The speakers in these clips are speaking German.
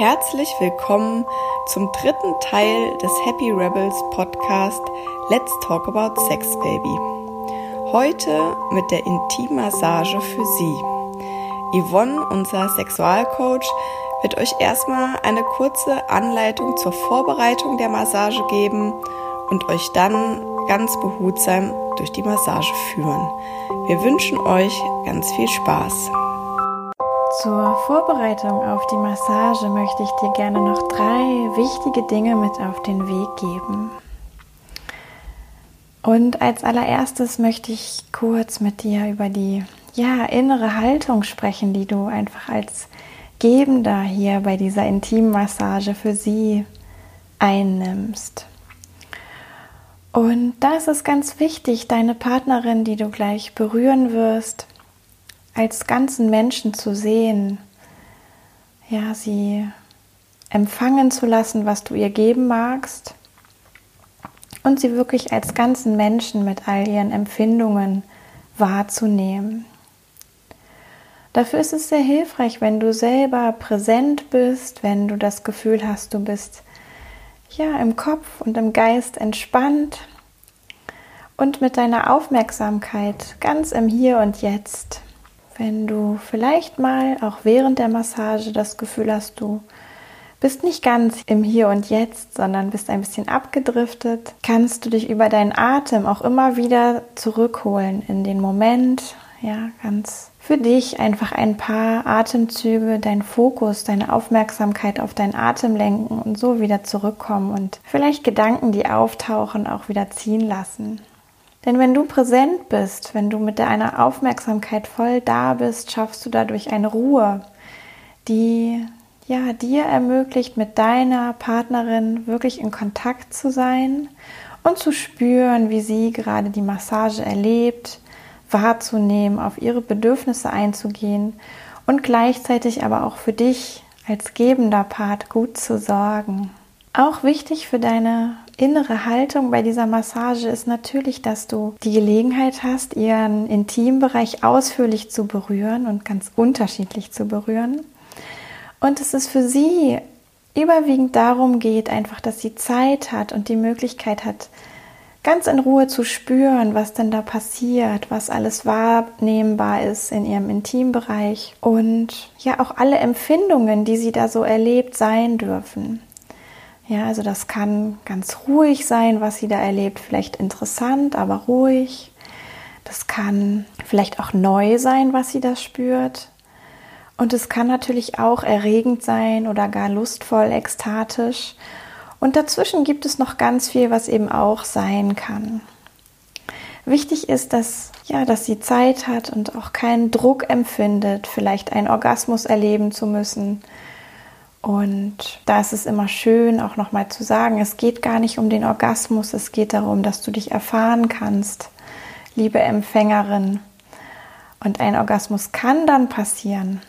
Herzlich willkommen zum dritten Teil des Happy Rebels Podcast Let's Talk About Sex Baby. Heute mit der Intimmassage für Sie. Yvonne, unser Sexualcoach, wird euch erstmal eine kurze Anleitung zur Vorbereitung der Massage geben und euch dann ganz behutsam durch die Massage führen. Wir wünschen euch ganz viel Spaß. Zur Vorbereitung auf die Massage möchte ich dir gerne noch drei wichtige Dinge mit auf den Weg geben. Und als allererstes möchte ich kurz mit dir über die ja, innere Haltung sprechen, die du einfach als Gebender hier bei dieser Intimmassage für sie einnimmst. Und da ist ganz wichtig, deine Partnerin, die du gleich berühren wirst, als ganzen Menschen zu sehen, ja, sie empfangen zu lassen, was du ihr geben magst und sie wirklich als ganzen Menschen mit all ihren Empfindungen wahrzunehmen. Dafür ist es sehr hilfreich, wenn du selber präsent bist, wenn du das Gefühl hast, du bist ja im Kopf und im Geist entspannt und mit deiner Aufmerksamkeit ganz im Hier und Jetzt wenn du vielleicht mal auch während der Massage das Gefühl hast, du bist nicht ganz im Hier und Jetzt, sondern bist ein bisschen abgedriftet, kannst du dich über deinen Atem auch immer wieder zurückholen in den Moment, ja, ganz für dich einfach ein paar Atemzüge, deinen Fokus, deine Aufmerksamkeit auf deinen Atem lenken und so wieder zurückkommen und vielleicht Gedanken, die auftauchen, auch wieder ziehen lassen. Denn wenn du präsent bist, wenn du mit deiner Aufmerksamkeit voll da bist, schaffst du dadurch eine Ruhe, die ja dir ermöglicht, mit deiner Partnerin wirklich in Kontakt zu sein und zu spüren, wie sie gerade die Massage erlebt, wahrzunehmen, auf ihre Bedürfnisse einzugehen und gleichzeitig aber auch für dich als gebender Part gut zu sorgen. Auch wichtig für deine innere Haltung bei dieser Massage ist natürlich, dass du die Gelegenheit hast, ihren Intimbereich ausführlich zu berühren und ganz unterschiedlich zu berühren. Und es ist für sie überwiegend darum geht, einfach, dass sie Zeit hat und die Möglichkeit hat, ganz in Ruhe zu spüren, was denn da passiert, was alles wahrnehmbar ist in ihrem Intimbereich und ja auch alle Empfindungen, die sie da so erlebt sein dürfen. Ja, also das kann ganz ruhig sein, was sie da erlebt, vielleicht interessant, aber ruhig. Das kann vielleicht auch neu sein, was sie da spürt. Und es kann natürlich auch erregend sein oder gar lustvoll, ekstatisch. Und dazwischen gibt es noch ganz viel, was eben auch sein kann. Wichtig ist, dass, ja, dass sie Zeit hat und auch keinen Druck empfindet, vielleicht einen Orgasmus erleben zu müssen und da ist es immer schön, auch nochmal zu sagen, es geht gar nicht um den Orgasmus, es geht darum, dass du dich erfahren kannst, liebe Empfängerin. Und ein Orgasmus kann dann passieren.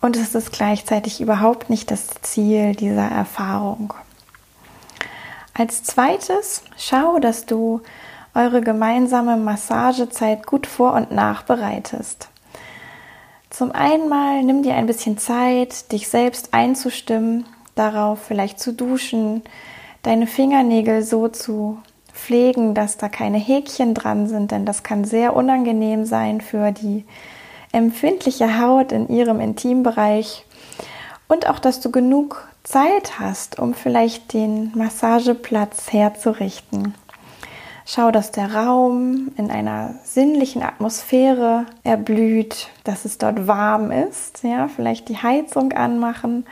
Und es ist gleichzeitig überhaupt nicht das Ziel dieser Erfahrung. Als zweites, schau, dass du eure gemeinsame Massagezeit gut vor- und nachbereitest. Zum einen mal nimm dir ein bisschen Zeit, dich selbst einzustimmen, darauf vielleicht zu duschen, deine Fingernägel so zu pflegen, dass da keine Häkchen dran sind, denn das kann sehr unangenehm sein für die empfindliche Haut in ihrem Intimbereich. Und auch, dass du genug Zeit hast, um vielleicht den Massageplatz herzurichten. Schau, dass der Raum in einer sinnlichen Atmosphäre erblüht, dass es dort warm ist, ja, vielleicht die Heizung anmachen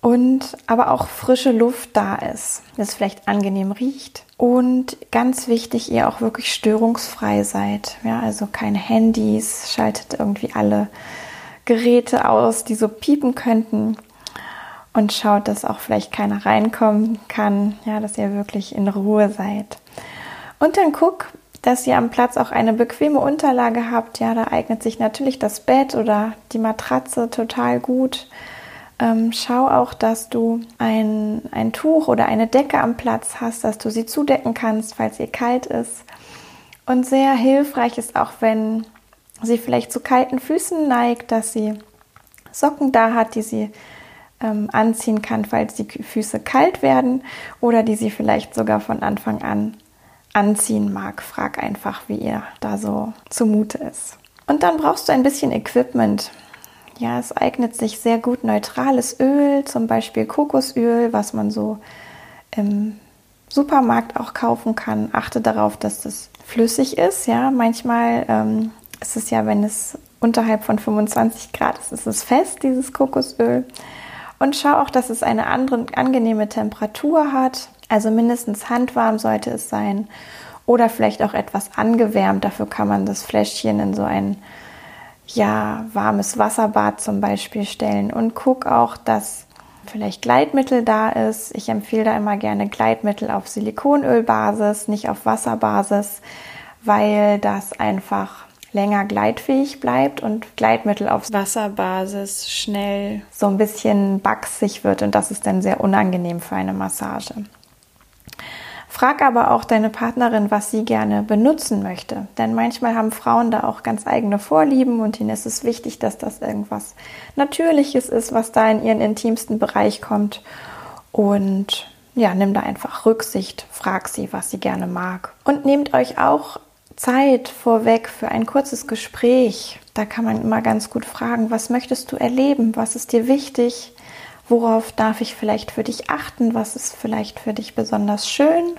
und aber auch frische Luft da ist, dass es vielleicht angenehm riecht und ganz wichtig, ihr auch wirklich störungsfrei seid, ja, also keine Handys, schaltet irgendwie alle Geräte aus, die so piepen könnten und schaut, dass auch vielleicht keiner reinkommen kann, ja, dass ihr wirklich in Ruhe seid. Und dann guck, dass ihr am Platz auch eine bequeme Unterlage habt. Ja, da eignet sich natürlich das Bett oder die Matratze total gut. Ähm, schau auch, dass du ein, ein Tuch oder eine Decke am Platz hast, dass du sie zudecken kannst, falls ihr kalt ist. Und sehr hilfreich ist auch, wenn sie vielleicht zu kalten Füßen neigt, dass sie Socken da hat, die sie ähm, anziehen kann, falls die Füße kalt werden oder die sie vielleicht sogar von Anfang an anziehen mag. Frag einfach, wie ihr da so zumute ist. Und dann brauchst du ein bisschen Equipment. Ja, es eignet sich sehr gut neutrales Öl, zum Beispiel Kokosöl, was man so im Supermarkt auch kaufen kann. Achte darauf, dass das flüssig ist. Ja, manchmal ähm, ist es ja, wenn es unterhalb von 25 Grad ist, ist es fest, dieses Kokosöl. Und schau auch, dass es eine andere angenehme Temperatur hat. Also mindestens handwarm sollte es sein. Oder vielleicht auch etwas angewärmt. Dafür kann man das Fläschchen in so ein ja, warmes Wasserbad zum Beispiel stellen. Und guck auch, dass vielleicht Gleitmittel da ist. Ich empfehle da immer gerne Gleitmittel auf Silikonölbasis, nicht auf Wasserbasis, weil das einfach länger gleitfähig bleibt und Gleitmittel auf Wasserbasis schnell so ein bisschen backsig wird und das ist dann sehr unangenehm für eine Massage. Frag aber auch deine Partnerin, was sie gerne benutzen möchte. Denn manchmal haben Frauen da auch ganz eigene Vorlieben und ihnen ist es wichtig, dass das irgendwas Natürliches ist, was da in ihren intimsten Bereich kommt. Und ja, nimm da einfach Rücksicht, frag sie, was sie gerne mag. Und nehmt euch auch Zeit vorweg für ein kurzes Gespräch. Da kann man immer ganz gut fragen, was möchtest du erleben? Was ist dir wichtig? Worauf darf ich vielleicht für dich achten? Was ist vielleicht für dich besonders schön?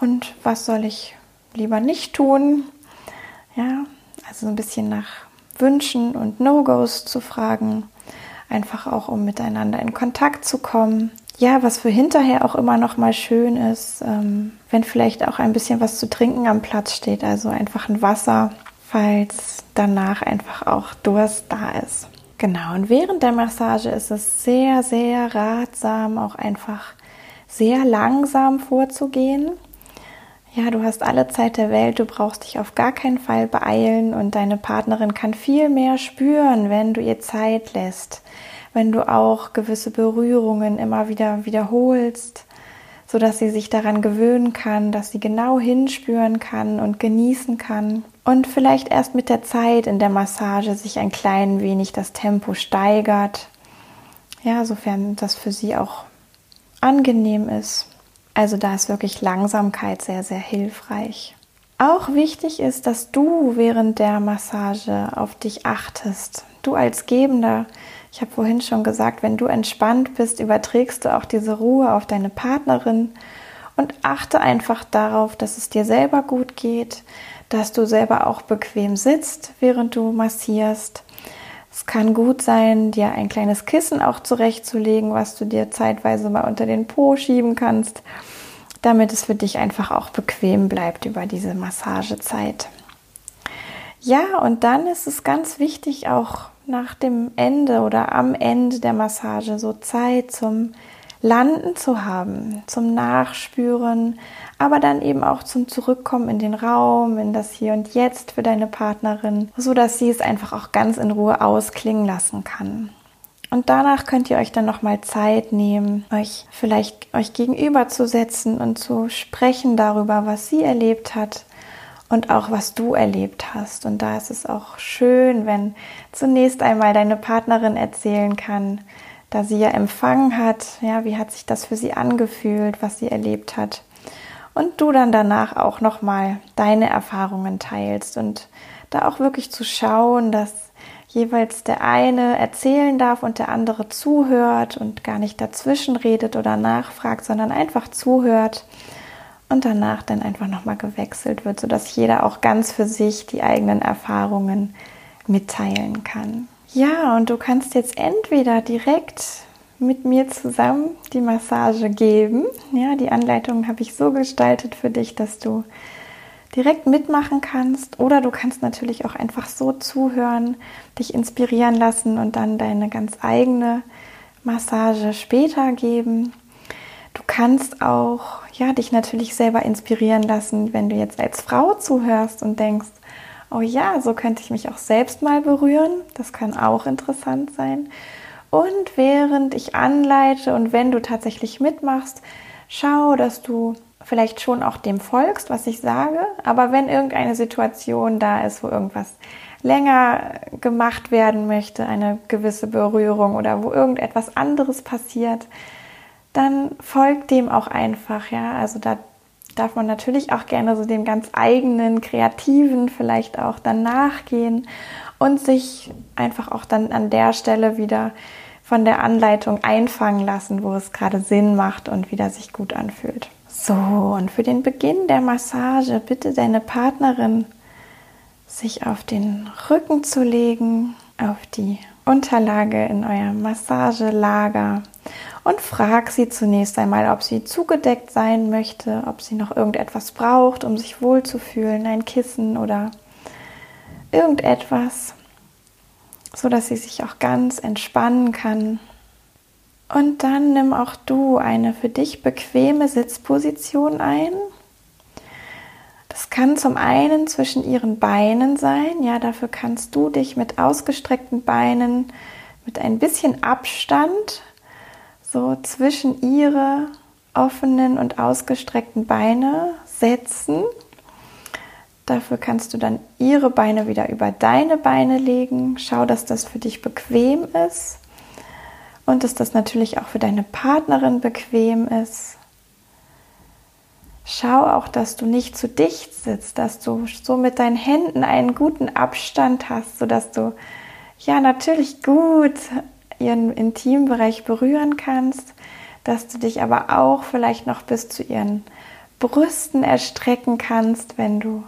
Und was soll ich lieber nicht tun? Ja, also so ein bisschen nach Wünschen und No-Gos zu fragen. Einfach auch, um miteinander in Kontakt zu kommen ja, was für hinterher auch immer noch mal schön ist, ähm, wenn vielleicht auch ein bisschen was zu trinken am Platz steht, also einfach ein Wasser, falls danach einfach auch Durst da ist. Genau, und während der Massage ist es sehr, sehr ratsam, auch einfach sehr langsam vorzugehen. Ja, du hast alle Zeit der Welt, du brauchst dich auf gar keinen Fall beeilen und deine Partnerin kann viel mehr spüren, wenn du ihr Zeit lässt wenn du auch gewisse Berührungen immer wieder wiederholst, so dass sie sich daran gewöhnen kann, dass sie genau hinspüren kann und genießen kann und vielleicht erst mit der Zeit in der Massage sich ein klein wenig das Tempo steigert. Ja, sofern das für sie auch angenehm ist. Also da ist wirklich Langsamkeit sehr, sehr hilfreich. Auch wichtig ist, dass du während der Massage auf dich achtest. Du als Gebender ich habe vorhin schon gesagt, wenn du entspannt bist, überträgst du auch diese Ruhe auf deine Partnerin und achte einfach darauf, dass es dir selber gut geht, dass du selber auch bequem sitzt, während du massierst. Es kann gut sein, dir ein kleines Kissen auch zurechtzulegen, was du dir zeitweise mal unter den Po schieben kannst, damit es für dich einfach auch bequem bleibt über diese Massagezeit. Ja, und dann ist es ganz wichtig, auch nach dem Ende oder am Ende der Massage so Zeit zum Landen zu haben, zum Nachspüren, aber dann eben auch zum Zurückkommen in den Raum, in das Hier und Jetzt für deine Partnerin, so dass sie es einfach auch ganz in Ruhe ausklingen lassen kann. Und danach könnt ihr euch dann nochmal Zeit nehmen, euch vielleicht euch gegenüberzusetzen und zu sprechen darüber, was sie erlebt hat, und auch was du erlebt hast. Und da ist es auch schön, wenn zunächst einmal deine Partnerin erzählen kann, da sie ja empfangen hat, ja, wie hat sich das für sie angefühlt, was sie erlebt hat. Und du dann danach auch nochmal deine Erfahrungen teilst und da auch wirklich zu schauen, dass jeweils der eine erzählen darf und der andere zuhört und gar nicht dazwischen redet oder nachfragt, sondern einfach zuhört und danach dann einfach nochmal gewechselt wird, sodass jeder auch ganz für sich die eigenen Erfahrungen mitteilen kann. Ja, und du kannst jetzt entweder direkt mit mir zusammen die Massage geben. Ja, die Anleitung habe ich so gestaltet für dich, dass du direkt mitmachen kannst. Oder du kannst natürlich auch einfach so zuhören, dich inspirieren lassen und dann deine ganz eigene Massage später geben. Du kannst auch ja, dich natürlich selber inspirieren lassen, wenn du jetzt als Frau zuhörst und denkst, oh ja, so könnte ich mich auch selbst mal berühren. Das kann auch interessant sein. Und während ich anleite und wenn du tatsächlich mitmachst, schau, dass du vielleicht schon auch dem folgst, was ich sage. Aber wenn irgendeine Situation da ist, wo irgendwas länger gemacht werden möchte, eine gewisse Berührung oder wo irgendetwas anderes passiert, dann folgt dem auch einfach, ja. Also da darf man natürlich auch gerne so dem ganz eigenen, kreativen vielleicht auch dann nachgehen und sich einfach auch dann an der Stelle wieder von der Anleitung einfangen lassen, wo es gerade Sinn macht und wieder sich gut anfühlt. So, und für den Beginn der Massage bitte deine Partnerin, sich auf den Rücken zu legen, auf die Unterlage in euer Massagelager und frag sie zunächst einmal, ob sie zugedeckt sein möchte, ob sie noch irgendetwas braucht, um sich wohlzufühlen, ein Kissen oder irgendetwas, so dass sie sich auch ganz entspannen kann. Und dann nimm auch du eine für dich bequeme Sitzposition ein. Das kann zum einen zwischen ihren Beinen sein, ja, dafür kannst du dich mit ausgestreckten Beinen mit ein bisschen Abstand so zwischen ihre offenen und ausgestreckten Beine setzen. Dafür kannst du dann ihre Beine wieder über deine Beine legen. Schau, dass das für dich bequem ist und dass das natürlich auch für deine Partnerin bequem ist. Schau auch, dass du nicht zu dicht sitzt, dass du so mit deinen Händen einen guten Abstand hast, sodass du ja natürlich gut ihren Intimbereich berühren kannst, dass du dich aber auch vielleicht noch bis zu ihren Brüsten erstrecken kannst, wenn du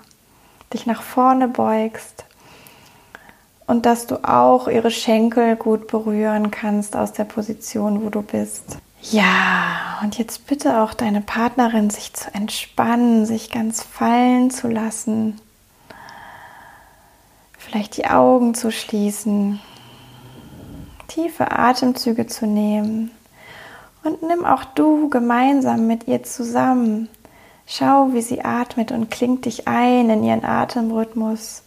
dich nach vorne beugst. Und dass du auch ihre Schenkel gut berühren kannst aus der Position, wo du bist. Ja, und jetzt bitte auch deine Partnerin, sich zu entspannen, sich ganz fallen zu lassen, vielleicht die Augen zu schließen tiefe Atemzüge zu nehmen. Und nimm auch du gemeinsam mit ihr zusammen. Schau, wie sie atmet und klingt dich ein in ihren Atemrhythmus.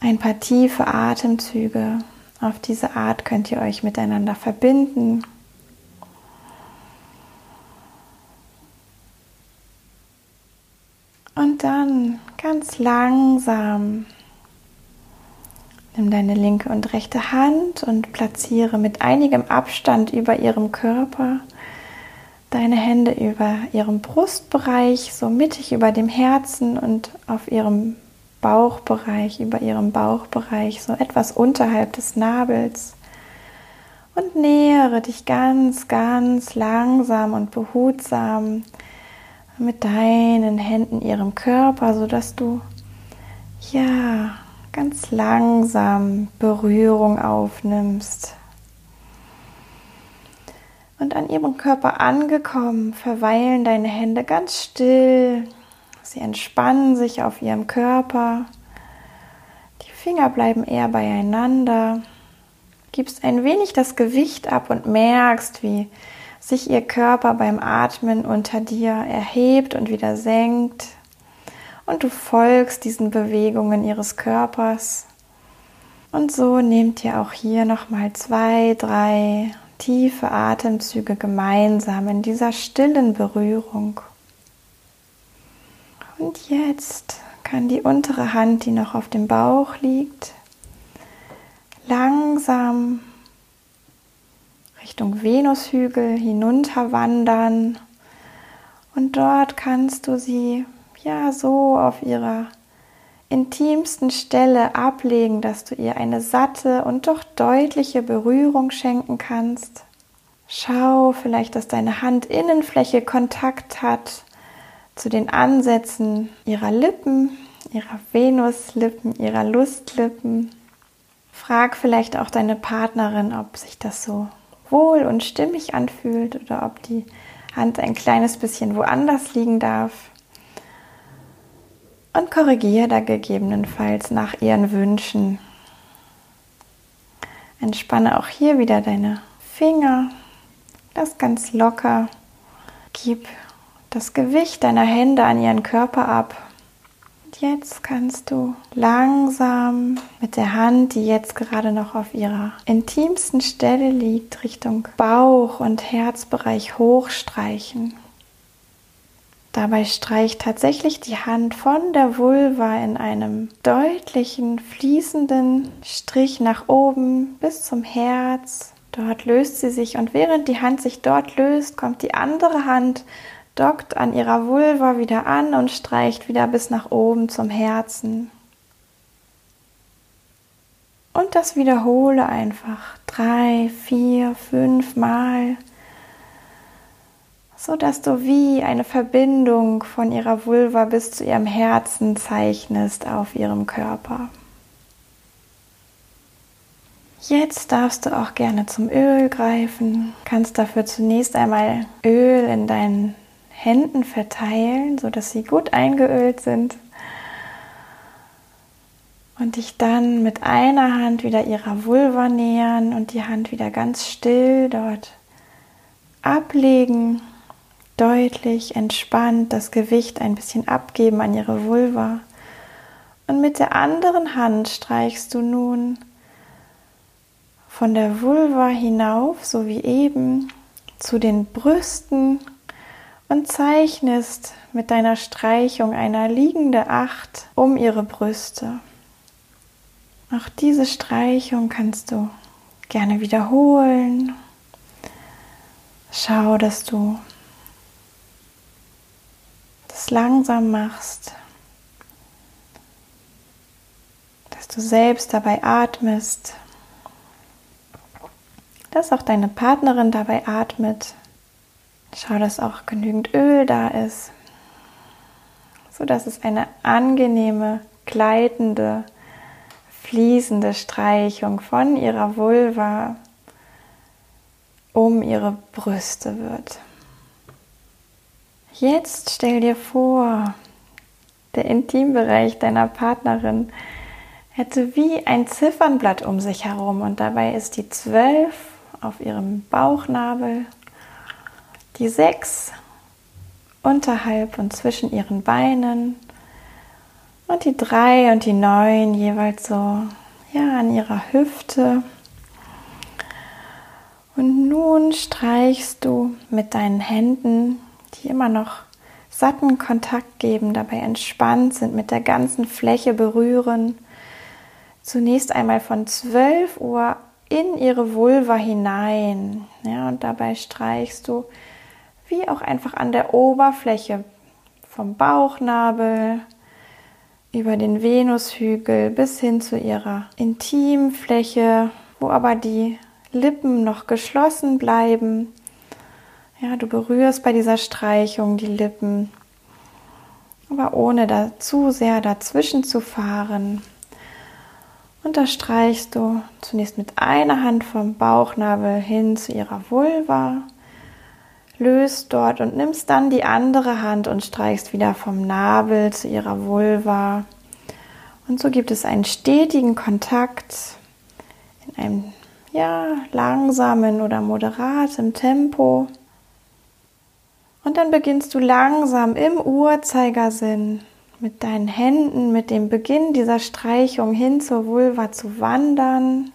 Ein paar tiefe Atemzüge. Auf diese Art könnt ihr euch miteinander verbinden. Und dann ganz langsam Nimm deine linke und rechte Hand und platziere mit einigem Abstand über ihrem Körper deine Hände über ihrem Brustbereich, so mittig über dem Herzen und auf ihrem Bauchbereich, über ihrem Bauchbereich, so etwas unterhalb des Nabels. Und nähere dich ganz, ganz langsam und behutsam mit deinen Händen ihrem Körper, sodass du ja ganz langsam Berührung aufnimmst. Und an ihrem Körper angekommen, verweilen deine Hände ganz still. Sie entspannen sich auf ihrem Körper. Die Finger bleiben eher beieinander. Gibst ein wenig das Gewicht ab und merkst, wie sich ihr Körper beim Atmen unter dir erhebt und wieder senkt und du folgst diesen Bewegungen ihres Körpers. Und so nehmt ihr auch hier nochmal zwei, drei tiefe Atemzüge gemeinsam in dieser stillen Berührung. Und jetzt kann die untere Hand, die noch auf dem Bauch liegt, langsam Richtung Venushügel hinunterwandern. Und dort kannst du sie ja so auf ihrer intimsten Stelle ablegen, dass du ihr eine satte und doch deutliche Berührung schenken kannst. Schau vielleicht, dass deine Handinnenfläche Kontakt hat zu den Ansätzen ihrer Lippen, ihrer Venuslippen, ihrer Lustlippen. Frag vielleicht auch deine Partnerin, ob sich das so wohl und stimmig anfühlt oder ob die Hand ein kleines bisschen woanders liegen darf und korrigiere da gegebenenfalls nach ihren Wünschen. Entspanne auch hier wieder deine Finger, lass ganz locker, gib das Gewicht deiner Hände an ihren Körper ab. Und jetzt kannst du langsam mit der Hand, die jetzt gerade noch auf ihrer intimsten Stelle liegt, Richtung Bauch- und Herzbereich hochstreichen. Dabei streicht tatsächlich die Hand von der Vulva in einem deutlichen, fließenden Strich nach oben bis zum Herz. Dort löst sie sich und während die Hand sich dort löst, kommt die andere Hand, dockt an ihrer Vulva wieder an und streicht wieder bis nach oben zum Herzen. Und das wiederhole einfach drei, vier, fünf Mal so dass du wie eine Verbindung von ihrer Vulva bis zu ihrem Herzen zeichnest auf ihrem Körper. Jetzt darfst du auch gerne zum Öl greifen. Kannst dafür zunächst einmal Öl in deinen Händen verteilen, so dass sie gut eingeölt sind. Und dich dann mit einer Hand wieder ihrer Vulva nähern und die Hand wieder ganz still dort ablegen deutlich, entspannt das Gewicht ein bisschen abgeben an ihre Vulva. Und mit der anderen Hand streichst du nun von der Vulva hinauf, so wie eben, zu den Brüsten und zeichnest mit deiner Streichung eine liegende Acht um ihre Brüste. Auch diese Streichung kannst du gerne wiederholen. Schau, dass du das langsam machst, dass du selbst dabei atmest, dass auch deine Partnerin dabei atmet. Schau, dass auch genügend Öl da ist, so dass es eine angenehme, gleitende, fließende Streichung von ihrer Vulva um ihre Brüste wird. Jetzt stell dir vor, der Intimbereich deiner Partnerin hätte wie ein Ziffernblatt um sich herum und dabei ist die 12 auf ihrem Bauchnabel, die 6 unterhalb und zwischen ihren Beinen und die 3 und die 9 jeweils so ja, an ihrer Hüfte. Und nun streichst du mit deinen Händen die immer noch satten Kontakt geben, dabei entspannt sind, mit der ganzen Fläche berühren. Zunächst einmal von 12 Uhr in ihre Vulva hinein. Ja, und dabei streichst du wie auch einfach an der Oberfläche vom Bauchnabel über den Venushügel bis hin zu ihrer Intimfläche, wo aber die Lippen noch geschlossen bleiben ja, du berührst bei dieser Streichung die Lippen, aber ohne da zu sehr dazwischen zu fahren. Und da streichst du zunächst mit einer Hand vom Bauchnabel hin zu ihrer Vulva, löst dort und nimmst dann die andere Hand und streichst wieder vom Nabel zu ihrer Vulva. Und so gibt es einen stetigen Kontakt in einem ja, langsamen oder moderaten Tempo. Und dann beginnst du langsam im Uhrzeigersinn mit deinen Händen, mit dem Beginn dieser Streichung hin zur Vulva zu wandern.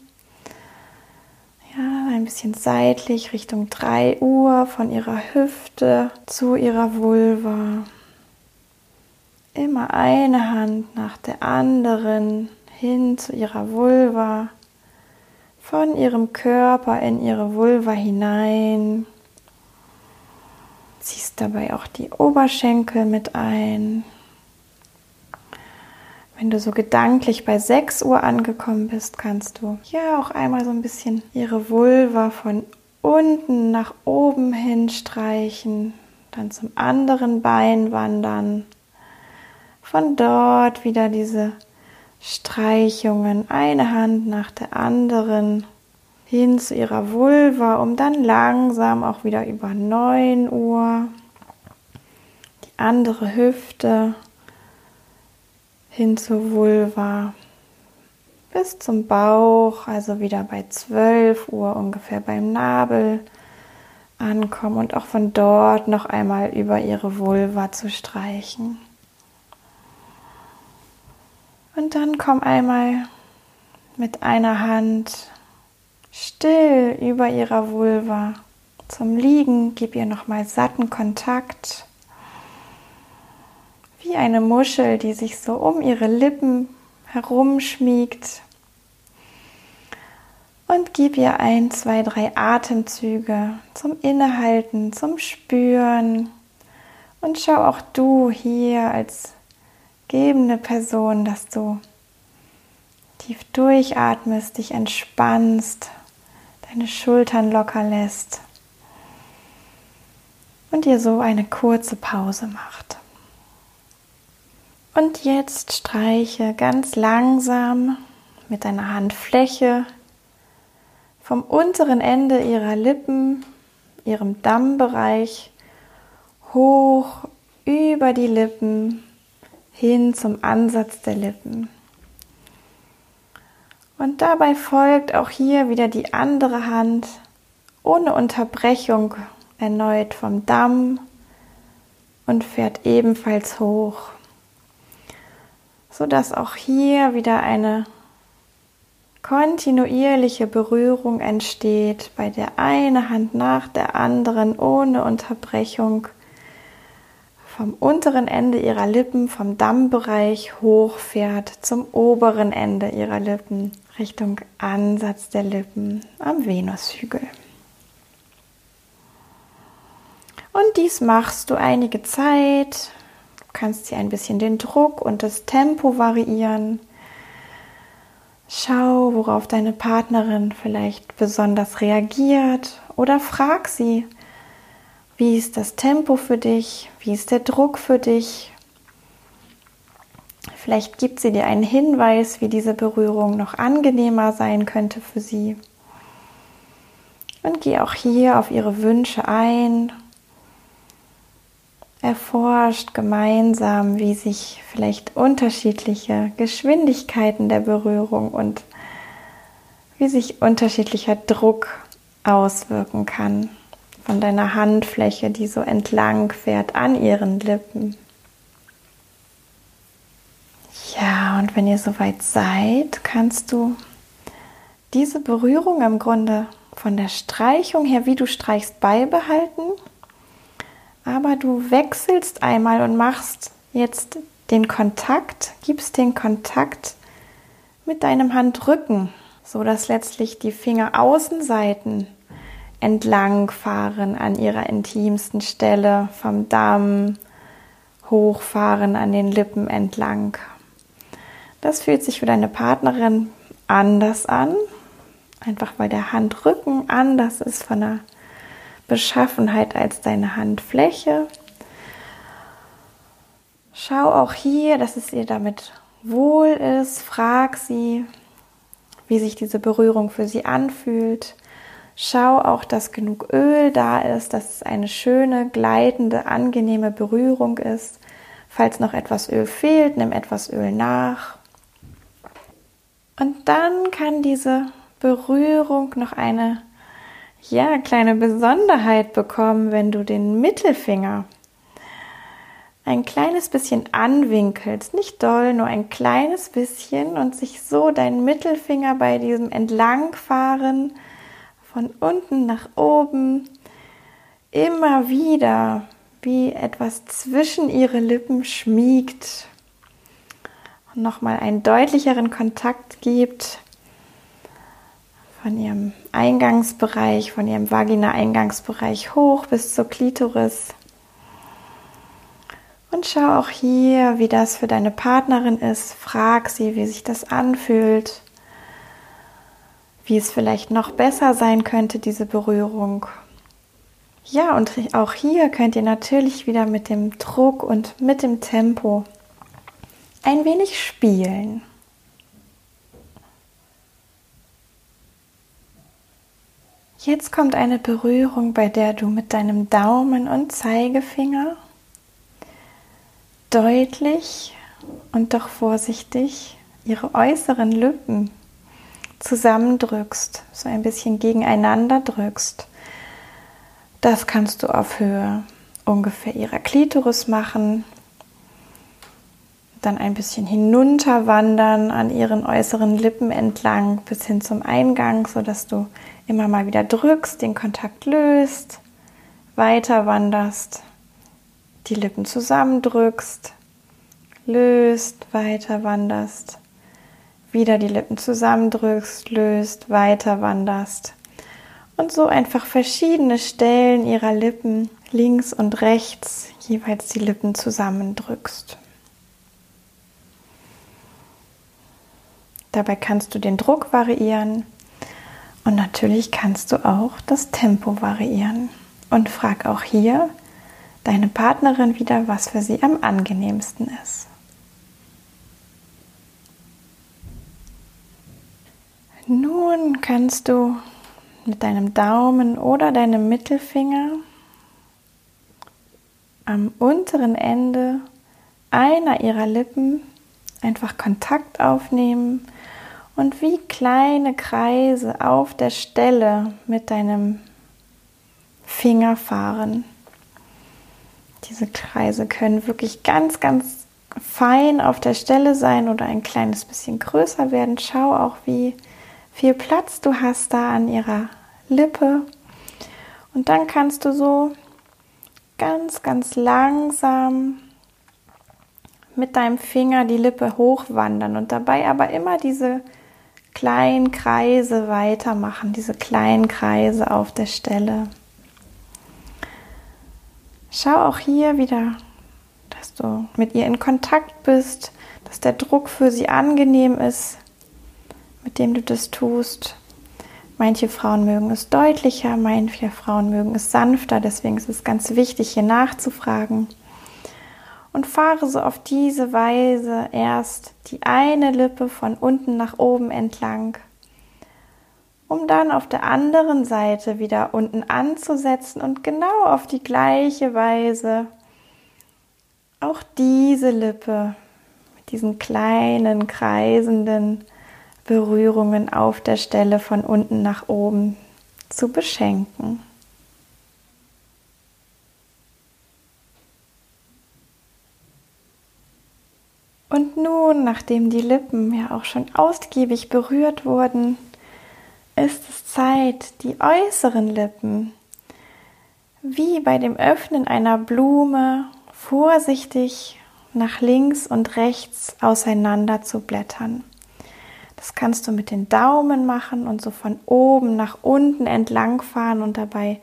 Ja, ein bisschen seitlich Richtung 3 Uhr von ihrer Hüfte zu ihrer Vulva. Immer eine Hand nach der anderen hin zu ihrer Vulva, von ihrem Körper in ihre Vulva hinein. Dabei auch die Oberschenkel mit ein. Wenn du so gedanklich bei 6 Uhr angekommen bist, kannst du ja auch einmal so ein bisschen ihre Vulva von unten nach oben hin streichen, dann zum anderen Bein wandern. Von dort wieder diese Streichungen, eine Hand nach der anderen hin zu ihrer Vulva, um dann langsam auch wieder über 9 Uhr andere Hüfte hin zur Vulva bis zum Bauch, also wieder bei 12 Uhr ungefähr beim Nabel ankommen und auch von dort noch einmal über ihre Vulva zu streichen. Und dann komm einmal mit einer Hand still über ihrer Vulva zum Liegen. Gib ihr nochmal satten Kontakt. Wie eine Muschel, die sich so um ihre Lippen herumschmiegt. Und gib ihr ein, zwei, drei Atemzüge zum Innehalten, zum Spüren. Und schau auch du hier als gebende Person, dass du tief durchatmest, dich entspannst, deine Schultern locker lässt und ihr so eine kurze Pause macht. Und jetzt streiche ganz langsam mit deiner Handfläche vom unteren Ende ihrer Lippen, ihrem Dammbereich, hoch über die Lippen hin zum Ansatz der Lippen. Und dabei folgt auch hier wieder die andere Hand ohne Unterbrechung erneut vom Damm und fährt ebenfalls hoch, sodass auch hier wieder eine kontinuierliche Berührung entsteht, bei der eine Hand nach der anderen ohne Unterbrechung vom unteren Ende ihrer Lippen, vom Dammbereich hochfährt zum oberen Ende ihrer Lippen, Richtung Ansatz der Lippen am Venushügel. Und dies machst du einige Zeit. Kannst hier ein bisschen den Druck und das Tempo variieren. Schau, worauf deine Partnerin vielleicht besonders reagiert oder frag sie, wie ist das Tempo für dich, wie ist der Druck für dich. Vielleicht gibt sie dir einen Hinweis, wie diese Berührung noch angenehmer sein könnte für sie. Und geh auch hier auf ihre Wünsche ein erforscht gemeinsam, wie sich vielleicht unterschiedliche Geschwindigkeiten der Berührung und wie sich unterschiedlicher Druck auswirken kann von deiner Handfläche, die so entlang fährt an ihren Lippen. Ja, und wenn ihr soweit seid, kannst du diese Berührung im Grunde von der Streichung her, wie du streichst, beibehalten aber du wechselst einmal und machst jetzt den Kontakt, gibst den Kontakt mit deinem Handrücken, so dass letztlich die Fingeraußenseiten entlang fahren an ihrer intimsten Stelle vom Damm, hochfahren an den Lippen entlang. Das fühlt sich für deine Partnerin anders an, einfach weil der Handrücken anders ist von der Beschaffenheit als deine Handfläche. Schau auch hier, dass es ihr damit wohl ist. Frag sie, wie sich diese Berührung für sie anfühlt. Schau auch, dass genug Öl da ist, dass es eine schöne, gleitende, angenehme Berührung ist. Falls noch etwas Öl fehlt, nimm etwas Öl nach. Und dann kann diese Berührung noch eine ja, kleine Besonderheit bekommen, wenn du den Mittelfinger ein kleines bisschen anwinkelst, nicht doll, nur ein kleines bisschen und sich so dein Mittelfinger bei diesem Entlangfahren von unten nach oben immer wieder wie etwas zwischen ihre Lippen schmiegt und nochmal einen deutlicheren Kontakt gibt von ihrem Eingangsbereich, von ihrem Vagina-Eingangsbereich hoch bis zur Klitoris. Und schau auch hier, wie das für deine Partnerin ist. Frag sie, wie sich das anfühlt, wie es vielleicht noch besser sein könnte, diese Berührung. Ja, und auch hier könnt ihr natürlich wieder mit dem Druck und mit dem Tempo ein wenig spielen. Jetzt kommt eine Berührung, bei der du mit deinem Daumen und Zeigefinger deutlich und doch vorsichtig ihre äußeren Lippen zusammendrückst, so ein bisschen gegeneinander drückst. Das kannst du auf Höhe ungefähr ihrer Klitoris machen, dann ein bisschen hinunterwandern an ihren äußeren Lippen entlang bis hin zum Eingang, sodass du immer mal wieder drückst, den Kontakt löst, weiter wanderst, die Lippen zusammendrückst, löst, weiter wanderst. Wieder die Lippen zusammendrückst, löst, weiter wanderst. Und so einfach verschiedene Stellen ihrer Lippen links und rechts jeweils die Lippen zusammendrückst. Dabei kannst du den Druck variieren und natürlich kannst du auch das Tempo variieren. Und frag auch hier deine Partnerin wieder, was für sie am angenehmsten ist. Nun kannst du mit deinem Daumen oder deinem Mittelfinger am unteren Ende einer ihrer Lippen einfach Kontakt aufnehmen und wie kleine Kreise auf der Stelle mit deinem Finger fahren. Diese Kreise können wirklich ganz, ganz fein auf der Stelle sein oder ein kleines bisschen größer werden. Schau auch, wie viel Platz du hast da an ihrer Lippe. Und dann kannst du so ganz, ganz langsam mit deinem Finger die Lippe hochwandern und dabei aber immer diese kleinen Kreise weitermachen, diese kleinen Kreise auf der Stelle. Schau auch hier wieder, dass du mit ihr in Kontakt bist, dass der Druck für sie angenehm ist, mit dem du das tust. Manche Frauen mögen es deutlicher, manche Frauen mögen es sanfter, deswegen ist es ganz wichtig, hier nachzufragen. Und fahre so auf diese Weise erst die eine Lippe von unten nach oben entlang, um dann auf der anderen Seite wieder unten anzusetzen und genau auf die gleiche Weise auch diese Lippe mit diesen kleinen kreisenden Berührungen auf der Stelle von unten nach oben zu beschenken. Und nun, nachdem die Lippen ja auch schon ausgiebig berührt wurden, ist es Zeit, die äußeren Lippen, wie bei dem Öffnen einer Blume, vorsichtig nach links und rechts auseinander zu blättern. Das kannst du mit den Daumen machen und so von oben nach unten entlang fahren und dabei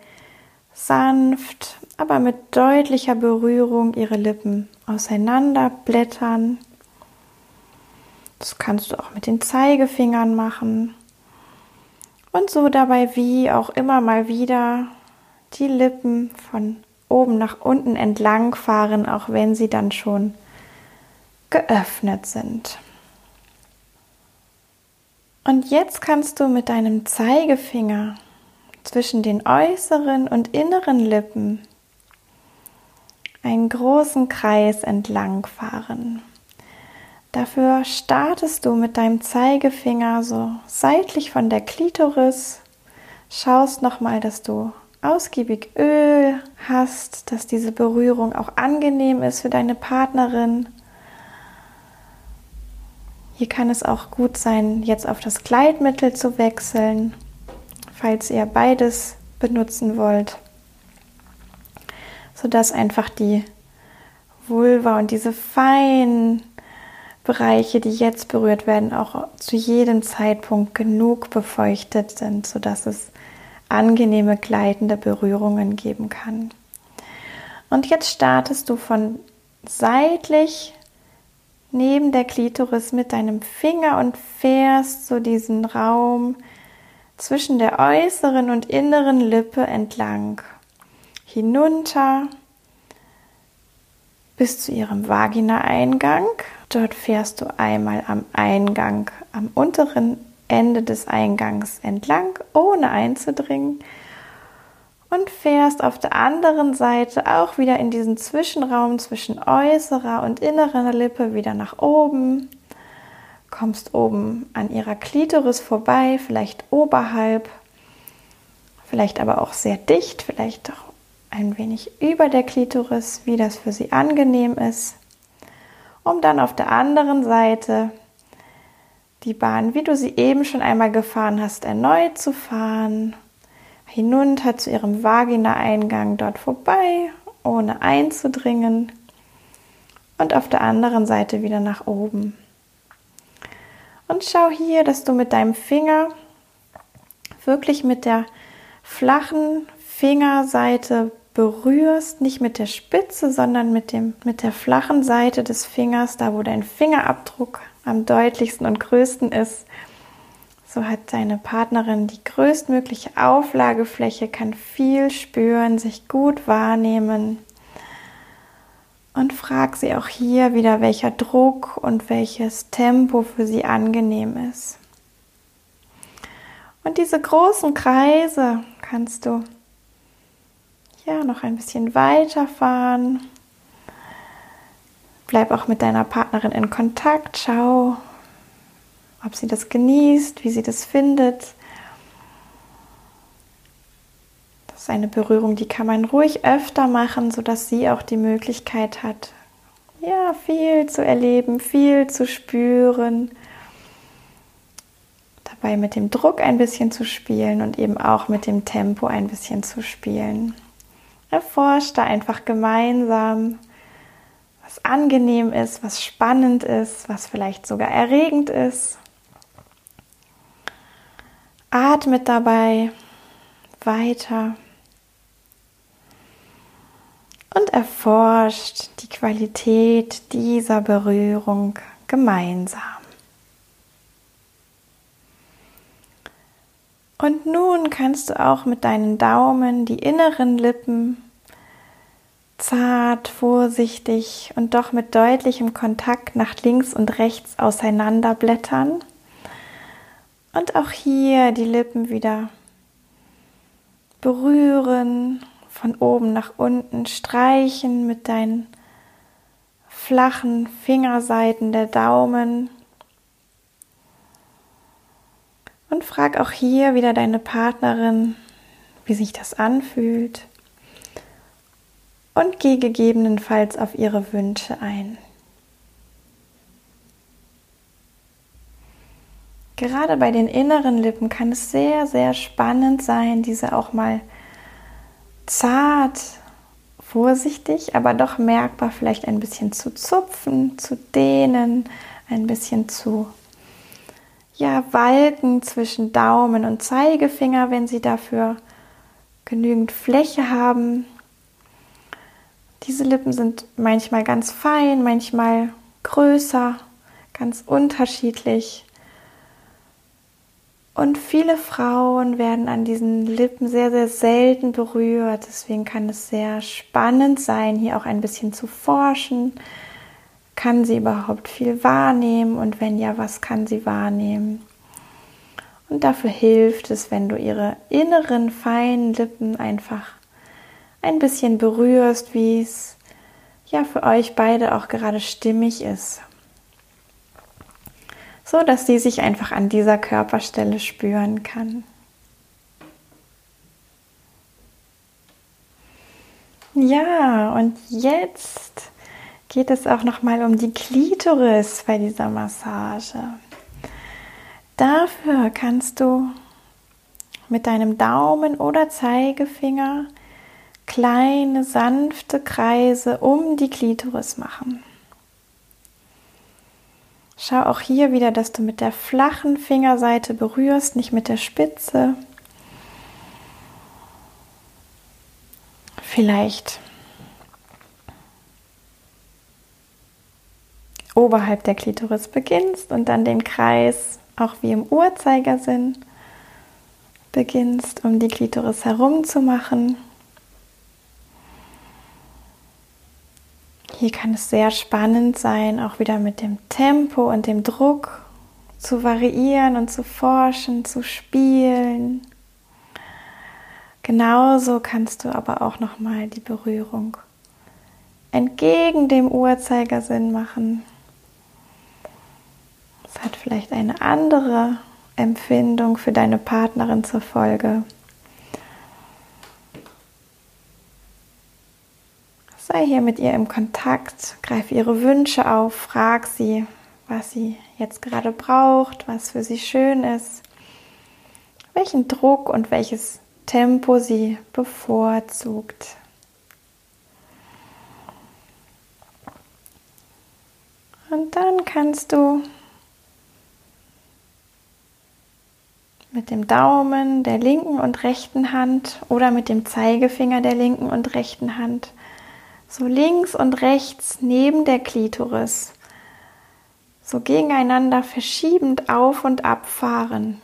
sanft, aber mit deutlicher Berührung ihre Lippen auseinander blättern. Das kannst du auch mit den Zeigefingern machen. Und so dabei wie auch immer mal wieder die Lippen von oben nach unten entlang fahren, auch wenn sie dann schon geöffnet sind. Und jetzt kannst du mit deinem Zeigefinger zwischen den äußeren und inneren Lippen einen großen Kreis entlang fahren. Dafür startest du mit deinem Zeigefinger so seitlich von der Klitoris, schaust nochmal, dass du ausgiebig Öl hast, dass diese Berührung auch angenehm ist für deine Partnerin. Hier kann es auch gut sein, jetzt auf das Gleitmittel zu wechseln, falls ihr beides benutzen wollt, sodass einfach die Vulva und diese feinen Bereiche, die jetzt berührt werden, auch zu jedem Zeitpunkt genug befeuchtet sind, sodass es angenehme gleitende Berührungen geben kann. Und jetzt startest du von seitlich neben der Klitoris mit deinem Finger und fährst so diesen Raum zwischen der äußeren und inneren Lippe entlang. Hinunter bis zu ihrem Vagina-Eingang. Dort fährst du einmal am Eingang, am unteren Ende des Eingangs entlang, ohne einzudringen und fährst auf der anderen Seite auch wieder in diesen Zwischenraum zwischen äußerer und innerer Lippe wieder nach oben. Kommst oben an ihrer Klitoris vorbei, vielleicht oberhalb, vielleicht aber auch sehr dicht, vielleicht auch ein wenig über der Klitoris, wie das für sie angenehm ist, um dann auf der anderen Seite die Bahn, wie du sie eben schon einmal gefahren hast, erneut zu fahren hinunter zu ihrem Vagina-Eingang dort vorbei, ohne einzudringen. und auf der anderen Seite wieder nach oben. Und schau hier, dass du mit deinem Finger wirklich mit der flachen Fingerseite berührst, nicht mit der Spitze, sondern mit, dem, mit der flachen Seite des Fingers, da wo dein Fingerabdruck am deutlichsten und größten ist. So hat deine Partnerin die größtmögliche Auflagefläche, kann viel spüren, sich gut wahrnehmen. Und frag sie auch hier wieder, welcher Druck und welches Tempo für sie angenehm ist. Und diese großen Kreise kannst du ja noch ein bisschen weiterfahren. Bleib auch mit deiner Partnerin in Kontakt. Schau, ob sie das genießt, wie sie das findet. ist eine Berührung, die kann man ruhig öfter machen, sodass sie auch die Möglichkeit hat, ja, viel zu erleben, viel zu spüren. Dabei mit dem Druck ein bisschen zu spielen und eben auch mit dem Tempo ein bisschen zu spielen. Erforscht da einfach gemeinsam, was angenehm ist, was spannend ist, was vielleicht sogar erregend ist. Atmet dabei weiter und erforscht die Qualität dieser Berührung gemeinsam. Und nun kannst du auch mit deinen Daumen die inneren Lippen zart, vorsichtig und doch mit deutlichem Kontakt nach links und rechts auseinanderblättern. Und auch hier die Lippen wieder berühren von oben nach unten streichen mit deinen flachen Fingerseiten der Daumen. Und frag auch hier wieder deine Partnerin, wie sich das anfühlt. Und geh gegebenenfalls auf ihre Wünsche ein. Gerade bei den inneren Lippen kann es sehr, sehr spannend sein, diese auch mal zart, vorsichtig, aber doch merkbar vielleicht ein bisschen zu zupfen, zu dehnen, ein bisschen zu ja, walken zwischen Daumen und Zeigefinger, wenn Sie dafür genügend Fläche haben. Diese Lippen sind manchmal ganz fein, manchmal größer, ganz unterschiedlich. Und viele Frauen werden an diesen Lippen sehr, sehr selten berührt. Deswegen kann es sehr spannend sein, hier auch ein bisschen zu forschen. Kann sie überhaupt viel wahrnehmen? Und wenn ja, was kann sie wahrnehmen? Und dafür hilft es, wenn du ihre inneren feinen Lippen einfach ein bisschen berührst, wie es ja für euch beide auch gerade stimmig ist so dass sie sich einfach an dieser Körperstelle spüren kann. Ja, und jetzt geht es auch noch mal um die Klitoris bei dieser Massage. Dafür kannst du mit deinem Daumen oder Zeigefinger kleine sanfte Kreise um die Klitoris machen. Schau auch hier wieder, dass du mit der flachen Fingerseite berührst, nicht mit der Spitze. Vielleicht oberhalb der Klitoris beginnst und dann den Kreis auch wie im Uhrzeigersinn beginnst, um die Klitoris herum zu machen. Hier kann es sehr spannend sein, auch wieder mit dem Tempo und dem Druck zu variieren und zu forschen, zu spielen. Genauso kannst du aber auch noch mal die Berührung entgegen dem Uhrzeigersinn machen. Es hat vielleicht eine andere Empfindung für deine Partnerin zur Folge. Sei hier mit ihr im Kontakt, greif ihre Wünsche auf, frag sie, was sie jetzt gerade braucht, was für sie schön ist, welchen Druck und welches Tempo sie bevorzugt. Und dann kannst du mit dem Daumen der linken und rechten Hand oder mit dem Zeigefinger der linken und rechten Hand so links und rechts neben der Klitoris so gegeneinander verschiebend auf und ab fahren.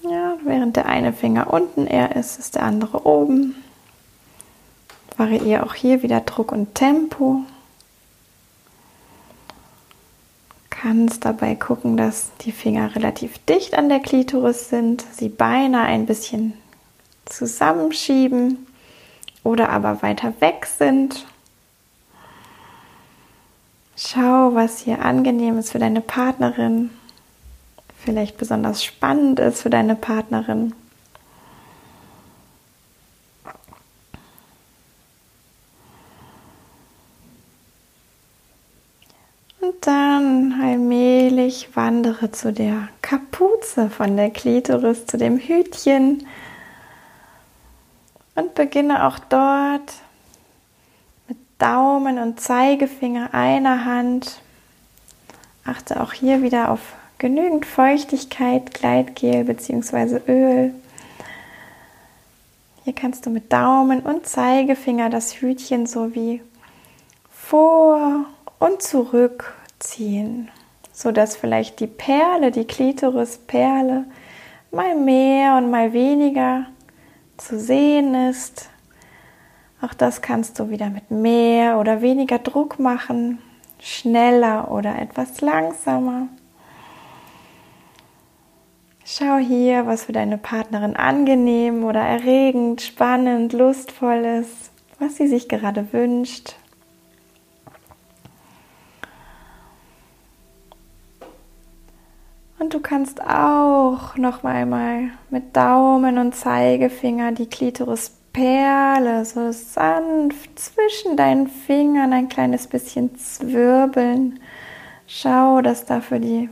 Ja, während der eine Finger unten eher ist, ist der andere oben. Variiere auch hier wieder Druck und Tempo. Kannst dabei gucken, dass die Finger relativ dicht an der Klitoris sind, sie beinahe ein bisschen zusammenschieben oder aber weiter weg sind. Schau, was hier angenehm ist für deine Partnerin, vielleicht besonders spannend ist für deine Partnerin. Und dann allmählich wandere zu der Kapuze von der Klitoris, zu dem Hütchen und beginne auch dort mit Daumen und Zeigefinger einer Hand. Achte auch hier wieder auf genügend Feuchtigkeit, Gleitgel bzw. Öl. Hier kannst du mit Daumen und Zeigefinger das Hütchen sowie vor und zurück ziehen, sodass vielleicht die Perle, die Klitorisperle, mal mehr und mal weniger zu sehen ist. Auch das kannst du wieder mit mehr oder weniger Druck machen, schneller oder etwas langsamer. Schau hier, was für deine Partnerin angenehm oder erregend, spannend, lustvoll ist, was sie sich gerade wünscht. Und du kannst auch noch einmal mit Daumen und Zeigefinger die Klitorisperle so sanft zwischen deinen Fingern ein kleines bisschen zwirbeln. Schau, dass dafür die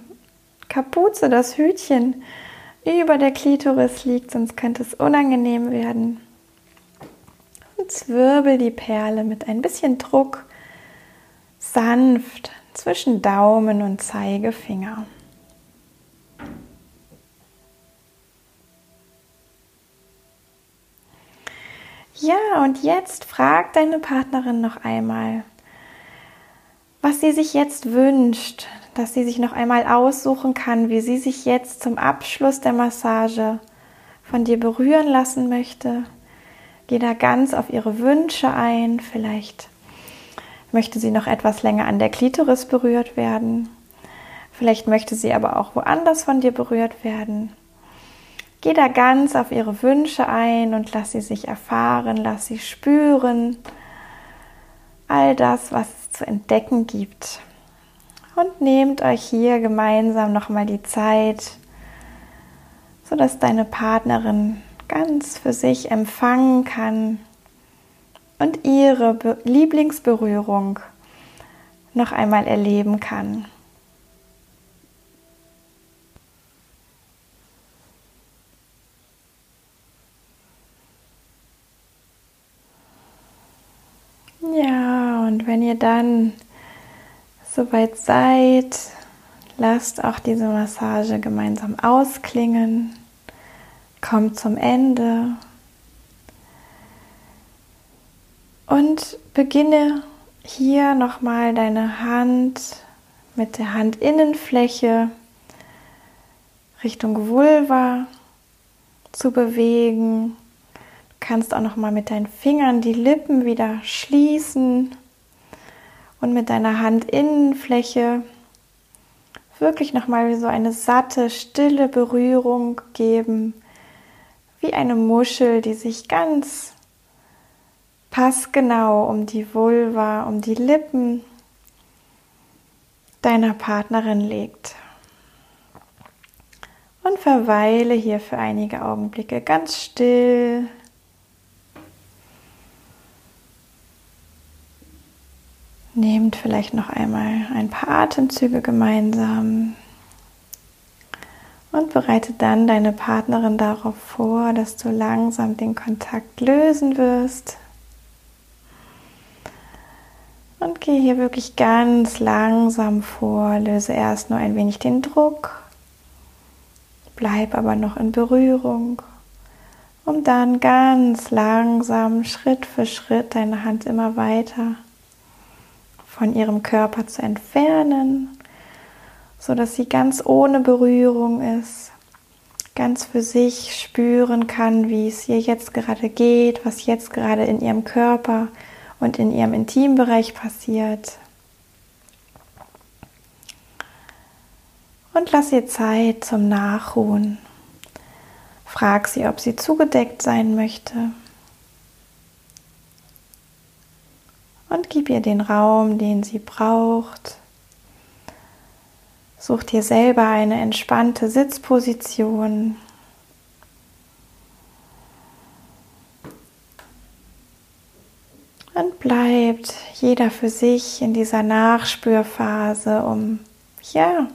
Kapuze, das Hütchen über der Klitoris liegt, sonst könnte es unangenehm werden. Und zwirbel die Perle mit ein bisschen Druck sanft zwischen Daumen und Zeigefinger. Ja, und jetzt frag deine Partnerin noch einmal, was sie sich jetzt wünscht, dass sie sich noch einmal aussuchen kann, wie sie sich jetzt zum Abschluss der Massage von dir berühren lassen möchte. Geh da ganz auf ihre Wünsche ein. Vielleicht möchte sie noch etwas länger an der Klitoris berührt werden. Vielleicht möchte sie aber auch woanders von dir berührt werden. Geh da ganz auf ihre Wünsche ein und lass sie sich erfahren, lass sie spüren. All das, was es zu entdecken gibt. Und nehmt euch hier gemeinsam nochmal die Zeit, sodass deine Partnerin ganz für sich empfangen kann und ihre Lieblingsberührung noch einmal erleben kann. Ja, und wenn ihr dann soweit seid, lasst auch diese Massage gemeinsam ausklingen. Kommt zum Ende. Und beginne hier nochmal deine Hand mit der Handinnenfläche Richtung Vulva zu bewegen. Kannst auch noch mal mit deinen Fingern die Lippen wieder schließen und mit deiner Handinnenfläche wirklich noch mal so eine satte, stille Berührung geben, wie eine Muschel, die sich ganz passgenau um die Vulva, um die Lippen deiner Partnerin legt. Und verweile hier für einige Augenblicke ganz still Nehmt vielleicht noch einmal ein paar Atemzüge gemeinsam und bereite dann deine Partnerin darauf vor, dass du langsam den Kontakt lösen wirst. Und gehe hier wirklich ganz langsam vor, löse erst nur ein wenig den Druck, bleib aber noch in Berührung, um dann ganz langsam, Schritt für Schritt, deine Hand immer weiter von ihrem Körper zu entfernen, so dass sie ganz ohne Berührung ist, ganz für sich spüren kann, wie es ihr jetzt gerade geht, was jetzt gerade in ihrem Körper und in ihrem Intimbereich passiert. Und lass ihr Zeit zum Nachruhen. Frag sie, ob sie zugedeckt sein möchte. Und gib ihr den Raum, den sie braucht. Such dir selber eine entspannte Sitzposition. Und bleibt jeder für sich in dieser Nachspürphase, um ja,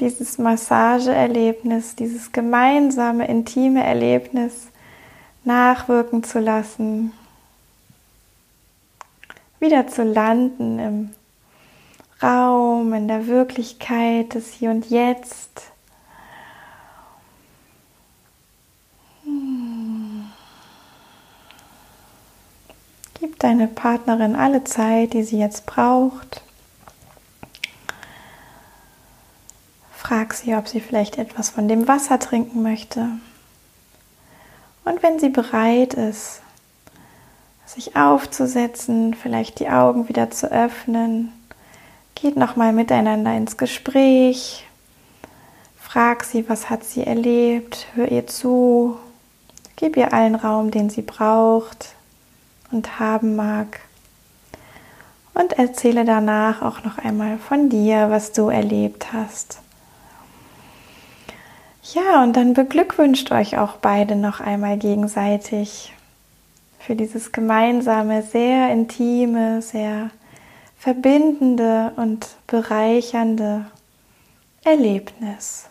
dieses Massageerlebnis, dieses gemeinsame, intime Erlebnis nachwirken zu lassen, wieder zu landen im Raum, in der Wirklichkeit des Hier und Jetzt. Gib deine Partnerin alle Zeit, die sie jetzt braucht. Frag sie, ob sie vielleicht etwas von dem Wasser trinken möchte. Und wenn sie bereit ist, sich aufzusetzen, vielleicht die Augen wieder zu öffnen, geht nochmal miteinander ins Gespräch. Frag sie, was hat sie erlebt, hör ihr zu, gib ihr allen Raum, den sie braucht und haben mag. Und erzähle danach auch noch einmal von dir, was du erlebt hast. Ja, und dann beglückwünscht euch auch beide noch einmal gegenseitig für dieses gemeinsame, sehr intime, sehr verbindende und bereichernde Erlebnis.